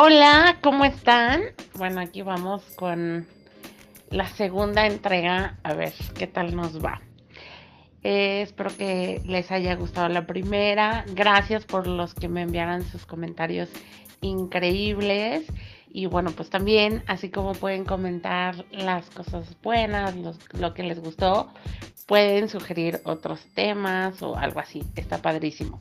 Hola, ¿cómo están? Bueno, aquí vamos con la segunda entrega. A ver qué tal nos va. Eh, espero que les haya gustado la primera. Gracias por los que me enviaran sus comentarios increíbles. Y bueno, pues también, así como pueden comentar las cosas buenas, lo que les gustó, pueden sugerir otros temas o algo así. Está padrísimo.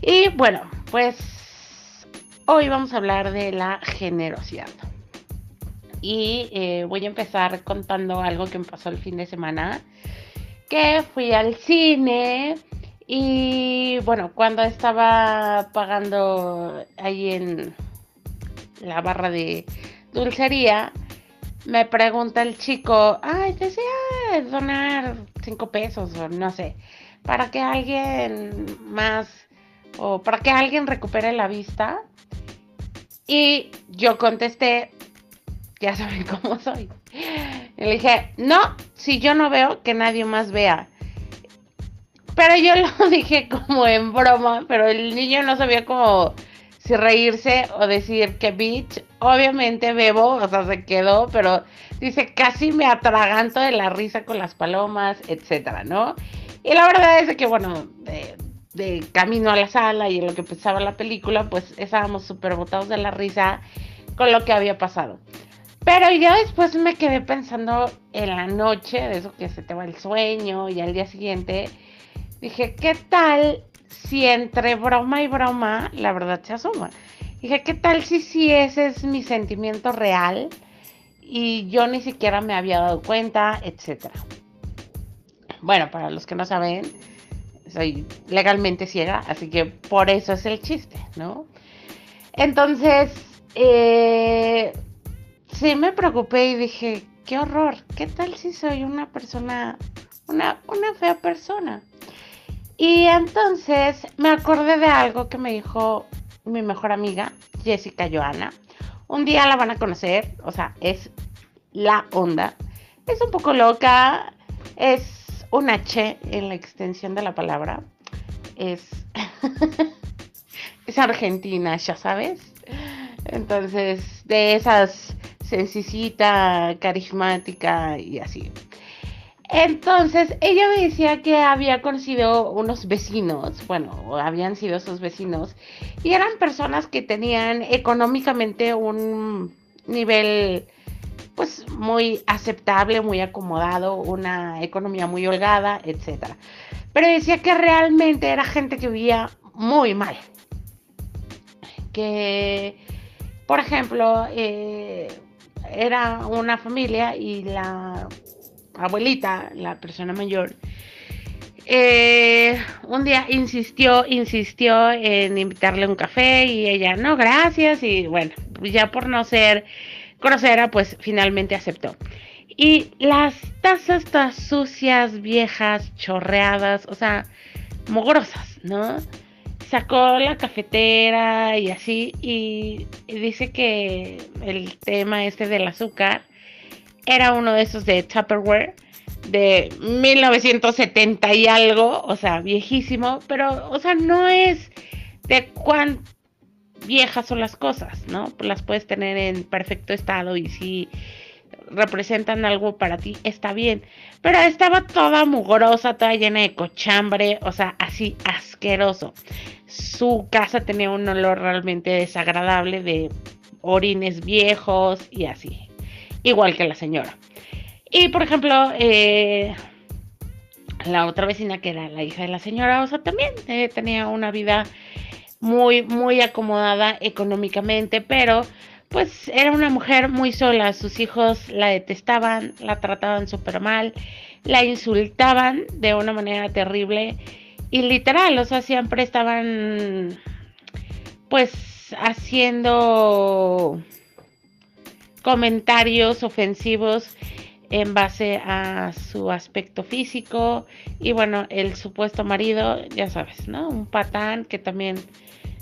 Y bueno, pues hoy vamos a hablar de la generosidad. Y eh, voy a empezar contando algo que me pasó el fin de semana. Que fui al cine y bueno, cuando estaba pagando ahí en la barra de dulcería, me pregunta el chico, ay, desea donar cinco pesos o no sé, para que alguien más o para que alguien recupere la vista. Y yo contesté, ya saben cómo soy. Y le dije, no, si yo no veo, que nadie más vea. Pero yo lo dije como en broma, pero el niño no sabía cómo si reírse o decir que bitch. Obviamente bebo, o sea, se quedó, pero dice, casi me atraganto de la risa con las palomas, etcétera, ¿no? Y la verdad es que, bueno, de, de camino a la sala y en lo que pensaba la película, pues estábamos súper botados de la risa con lo que había pasado. Pero yo después me quedé pensando en la noche, de eso que se te va el sueño y al día siguiente, dije, ¿qué tal si entre broma y broma la verdad se asoma? Dije, ¿qué tal si, si ese es mi sentimiento real y yo ni siquiera me había dado cuenta, etcétera? Bueno, para los que no saben, soy legalmente ciega, así que por eso es el chiste, ¿no? Entonces, eh, sí me preocupé y dije, qué horror, ¿qué tal si soy una persona, una, una fea persona? Y entonces me acordé de algo que me dijo mi mejor amiga, Jessica Joana. Un día la van a conocer, o sea, es la onda. Es un poco loca, es un H en la extensión de la palabra. Es, es argentina, ya sabes. Entonces, de esas sencillita, carismática y así. Entonces, ella me decía que había conocido unos vecinos, bueno, habían sido sus vecinos, y eran personas que tenían económicamente un nivel pues muy aceptable, muy acomodado, una economía muy holgada, etc. Pero decía que realmente era gente que vivía muy mal. Que, por ejemplo, eh, era una familia y la abuelita, la persona mayor, eh, un día insistió, insistió en invitarle un café y ella, no, gracias, y bueno, ya por no ser grosera, pues finalmente aceptó. Y las tazas todas sucias, viejas, chorreadas, o sea, mugrosas, ¿no? Sacó la cafetera y así, y, dice que el tema este del azúcar era uno de esos de Tupperware de 1970 y algo, o sea, viejísimo, pero, o sea, no es de cuánto viejas son las cosas, ¿no? Las puedes tener en perfecto estado y si representan algo para ti, está bien. Pero estaba toda mugrosa, toda llena de cochambre, o sea, así asqueroso. Su casa tenía un olor realmente desagradable de orines viejos y así. Igual que la señora. Y por ejemplo, eh, la otra vecina que era la hija de la señora, o sea, también eh, tenía una vida muy, muy acomodada económicamente, pero pues era una mujer muy sola, sus hijos la detestaban, la trataban súper mal, la insultaban de una manera terrible y literal, o sea, siempre estaban pues haciendo comentarios ofensivos en base a su aspecto físico y bueno, el supuesto marido, ya sabes, ¿no? Un patán que también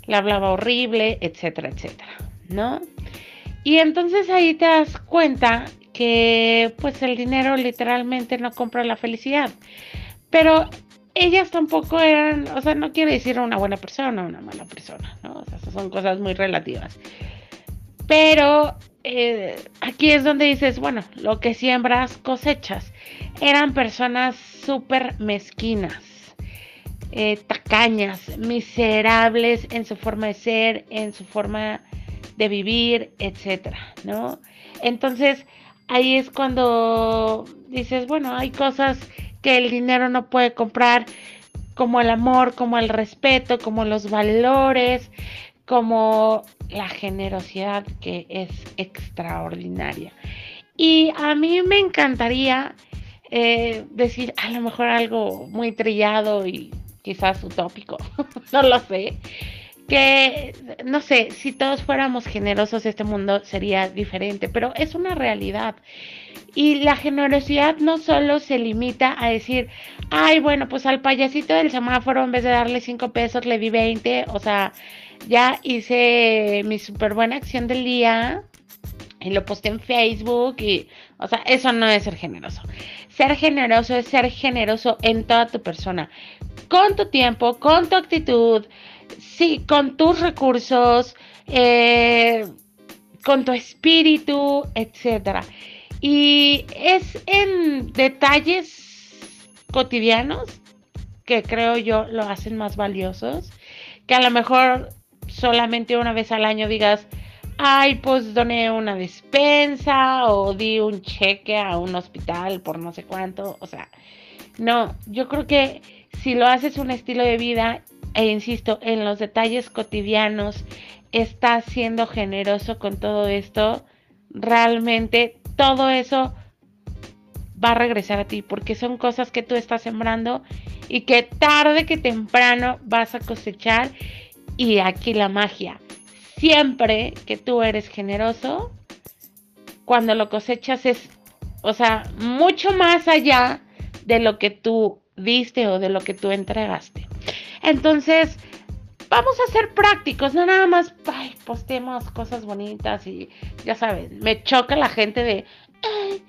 le hablaba horrible, etcétera, etcétera, ¿no? Y entonces ahí te das cuenta que pues el dinero literalmente no compra la felicidad. Pero ellas tampoco eran, o sea, no quiere decir una buena persona o una mala persona, ¿no? O sea, son cosas muy relativas. Pero eh, aquí es donde dices, bueno, lo que siembras cosechas. Eran personas súper mezquinas, eh, tacañas, miserables en su forma de ser, en su forma de vivir, etcétera, ¿no? Entonces, ahí es cuando dices, bueno, hay cosas que el dinero no puede comprar, como el amor, como el respeto, como los valores, como la generosidad que es extraordinaria. Y a mí me encantaría eh, decir a lo mejor algo muy trillado y quizás utópico, no lo sé, que no sé, si todos fuéramos generosos este mundo sería diferente, pero es una realidad. Y la generosidad no solo se limita a decir, ay, bueno, pues al payasito del semáforo en vez de darle 5 pesos le di 20, o sea, ya hice mi súper buena acción del día y lo posté en Facebook y, o sea, eso no es ser generoso. Ser generoso es ser generoso en toda tu persona, con tu tiempo, con tu actitud, sí, con tus recursos, eh, con tu espíritu, etcétera. Y es en detalles cotidianos que creo yo lo hacen más valiosos, que a lo mejor solamente una vez al año digas, ay, pues doné una despensa o di un cheque a un hospital por no sé cuánto. O sea, no, yo creo que si lo haces un estilo de vida, e insisto, en los detalles cotidianos, estás siendo generoso con todo esto, realmente todo eso va a regresar a ti, porque son cosas que tú estás sembrando y que tarde que temprano vas a cosechar y aquí la magia. Siempre que tú eres generoso, cuando lo cosechas es, o sea, mucho más allá de lo que tú diste o de lo que tú entregaste. Entonces, vamos a ser prácticos, no nada más ay, postemos cosas bonitas y ya saben, me choca la gente de, ay,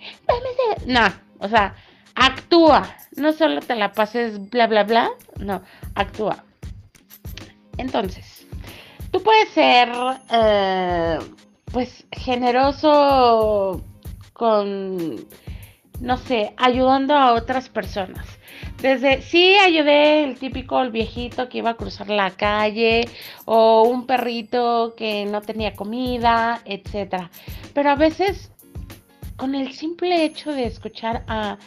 no, o sea, actúa, no solo te la pases bla, bla, bla, no, actúa. Entonces, tú puedes ser, eh, pues, generoso con, no sé, ayudando a otras personas. Desde, sí, ayudé el típico el viejito que iba a cruzar la calle o un perrito que no tenía comida, etcétera. Pero a veces, con el simple hecho de escuchar a,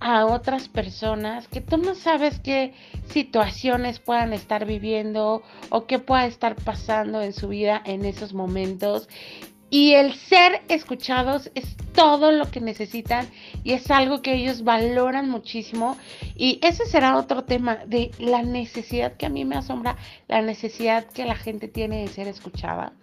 a otras personas que tú no sabes qué situaciones puedan estar viviendo o qué pueda estar pasando en su vida en esos momentos. Y el ser escuchados es todo lo que necesitan y es algo que ellos valoran muchísimo. Y ese será otro tema de la necesidad que a mí me asombra, la necesidad que la gente tiene de ser escuchada.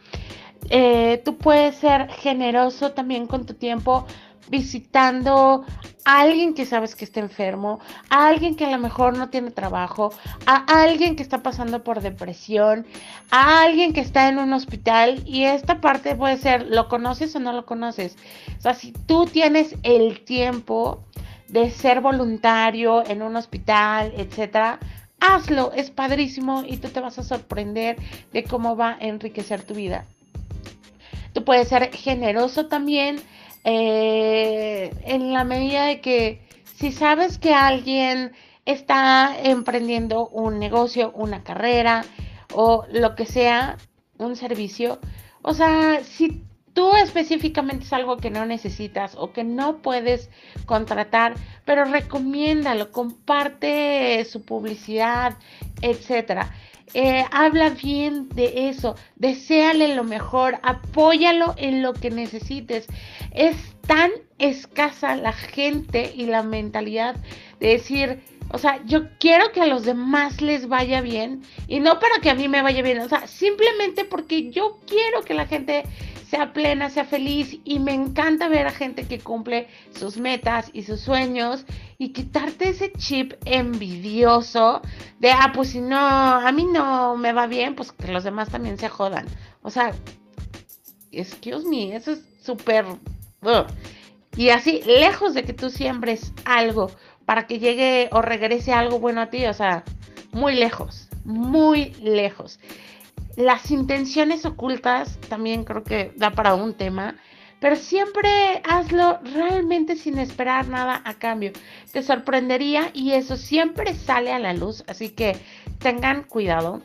Eh, tú puedes ser generoso también con tu tiempo visitando a alguien que sabes que está enfermo, a alguien que a lo mejor no tiene trabajo, a alguien que está pasando por depresión, a alguien que está en un hospital y esta parte puede ser, ¿lo conoces o no lo conoces? O sea, si tú tienes el tiempo de ser voluntario en un hospital, etcétera, hazlo, es padrísimo y tú te vas a sorprender de cómo va a enriquecer tu vida. Tú puedes ser generoso también eh, en la medida de que si sabes que alguien está emprendiendo un negocio, una carrera o lo que sea, un servicio, o sea, si tú específicamente es algo que no necesitas o que no puedes contratar, pero recomiéndalo, comparte su publicidad, etcétera. Eh, habla bien de eso, deséale lo mejor, apóyalo en lo que necesites. Es tan escasa la gente y la mentalidad de decir, o sea, yo quiero que a los demás les vaya bien y no para que a mí me vaya bien, o sea, simplemente porque yo quiero que la gente sea plena, sea feliz y me encanta ver a gente que cumple sus metas y sus sueños y quitarte ese chip envidioso de, ah, pues si no, a mí no me va bien, pues que los demás también se jodan. O sea, excuse me, eso es súper... Y así, lejos de que tú siembres algo para que llegue o regrese algo bueno a ti, o sea, muy lejos, muy lejos. las intenciones ocultas también creo que da para un tema, pero siempre hazlo realmente sin esperar nada a cambio. Te sorprendería y eso siempre sale a la luz, así que tengan cuidado.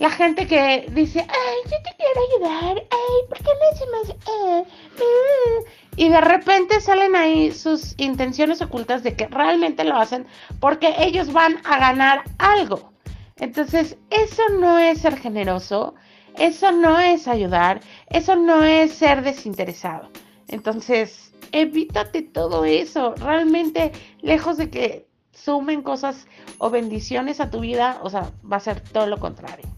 La gente que dice, ay, yo te quiero ayudar, ay, ¿por qué no hacemos? Eh, eh"? Y de repente salen ahí sus intenciones ocultas de que realmente lo hacen porque ellos van a ganar algo. Entonces, eso no es ser generoso, eso no es ayudar, eso no es ser desinteresado. Entonces, evítate todo eso. Realmente, lejos de que sumen cosas o bendiciones a tu vida, o sea, va a ser todo lo contrario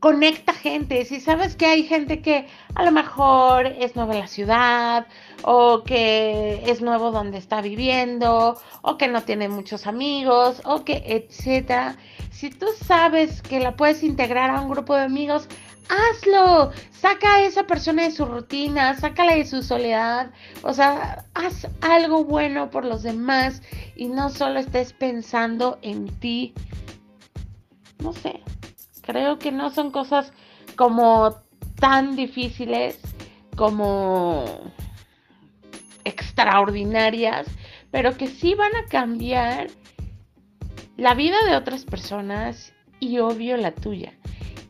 conecta gente. Si sabes que hay gente que a lo mejor es nueva en la ciudad o que es nuevo donde está viviendo o que no tiene muchos amigos o que etcétera. Si tú sabes que la puedes integrar a un grupo de amigos, hazlo. Saca a esa persona de su rutina, sácala de su soledad. O sea, haz algo bueno por los demás y no solo estés pensando en ti. No sé, Creo que no son cosas como tan difíciles como extraordinarias, pero que sí van a cambiar la vida de otras personas y obvio la tuya.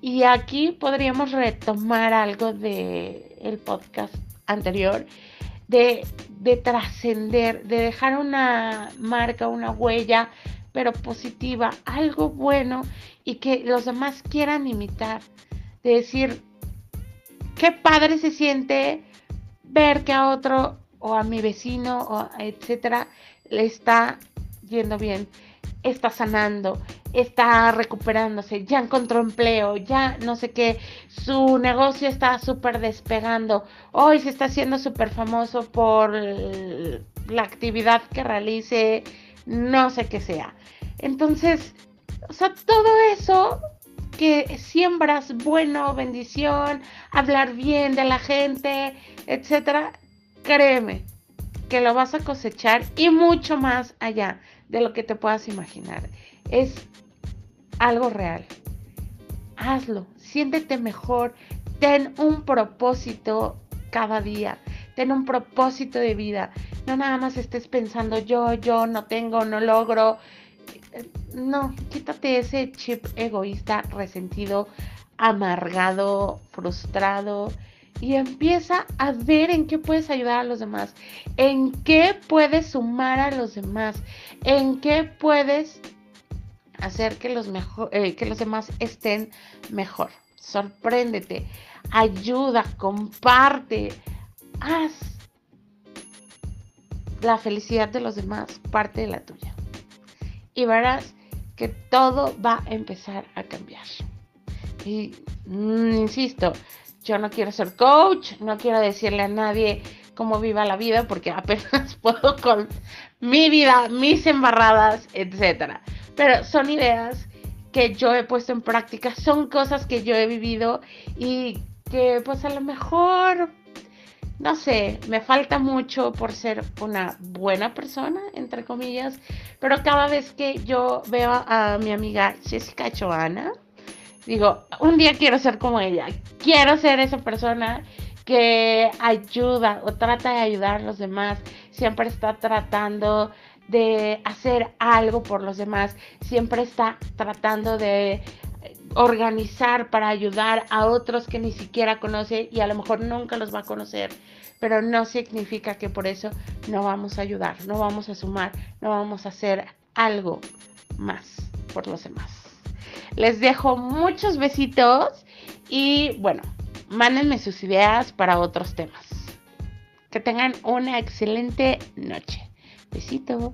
Y aquí podríamos retomar algo el podcast anterior de, de trascender, de dejar una marca, una huella pero positiva, algo bueno y que los demás quieran imitar. De decir, qué padre se siente ver que a otro o a mi vecino o etcétera le está yendo bien, está sanando, está recuperándose, ya encontró empleo, ya no sé qué, su negocio está súper despegando, hoy se está haciendo súper famoso por la actividad que realice, no sé qué sea. Entonces, o sea, todo eso que siembras bueno, bendición, hablar bien de la gente, etcétera, créeme que lo vas a cosechar y mucho más allá de lo que te puedas imaginar. Es algo real. Hazlo, siéntete mejor, ten un propósito cada día, ten un propósito de vida. No nada más estés pensando yo, yo no tengo, no logro, no, quítate ese chip egoísta, resentido, amargado, frustrado y empieza a ver en qué puedes ayudar a los demás, en qué puedes sumar a los demás, en qué puedes hacer que los, eh, demás estén mejor. Sorpréndete, ayuda, comparte, haz la felicidad de los demás parte de la tuya y verás que todo va a empezar a cambiar. Y mm, insisto, yo no quiero ser coach, no quiero decirle a nadie cómo viva la vida porque apenas puedo con mi vida, mis embarradas, etcétera. Pero son ideas que yo he puesto en práctica, son cosas que yo he vivido y que pues a lo mejor no sé, me falta mucho por ser una buena persona, entre comillas, pero cada vez que yo veo a mi amiga Jessica Choana, digo, un día quiero ser como ella, quiero ser esa persona que ayuda o trata de ayudar a los demás, siempre está tratando de hacer algo por los demás, siempre está tratando de organizar para ayudar a otros que ni siquiera conoce y a lo mejor nunca los va a conocer, pero no significa que por eso no vamos a ayudar, no vamos a sumar, no vamos a hacer algo más por los demás. Les dejo muchos besitos y bueno, mándenme sus ideas para otros temas. Que tengan una excelente noche. Besitos.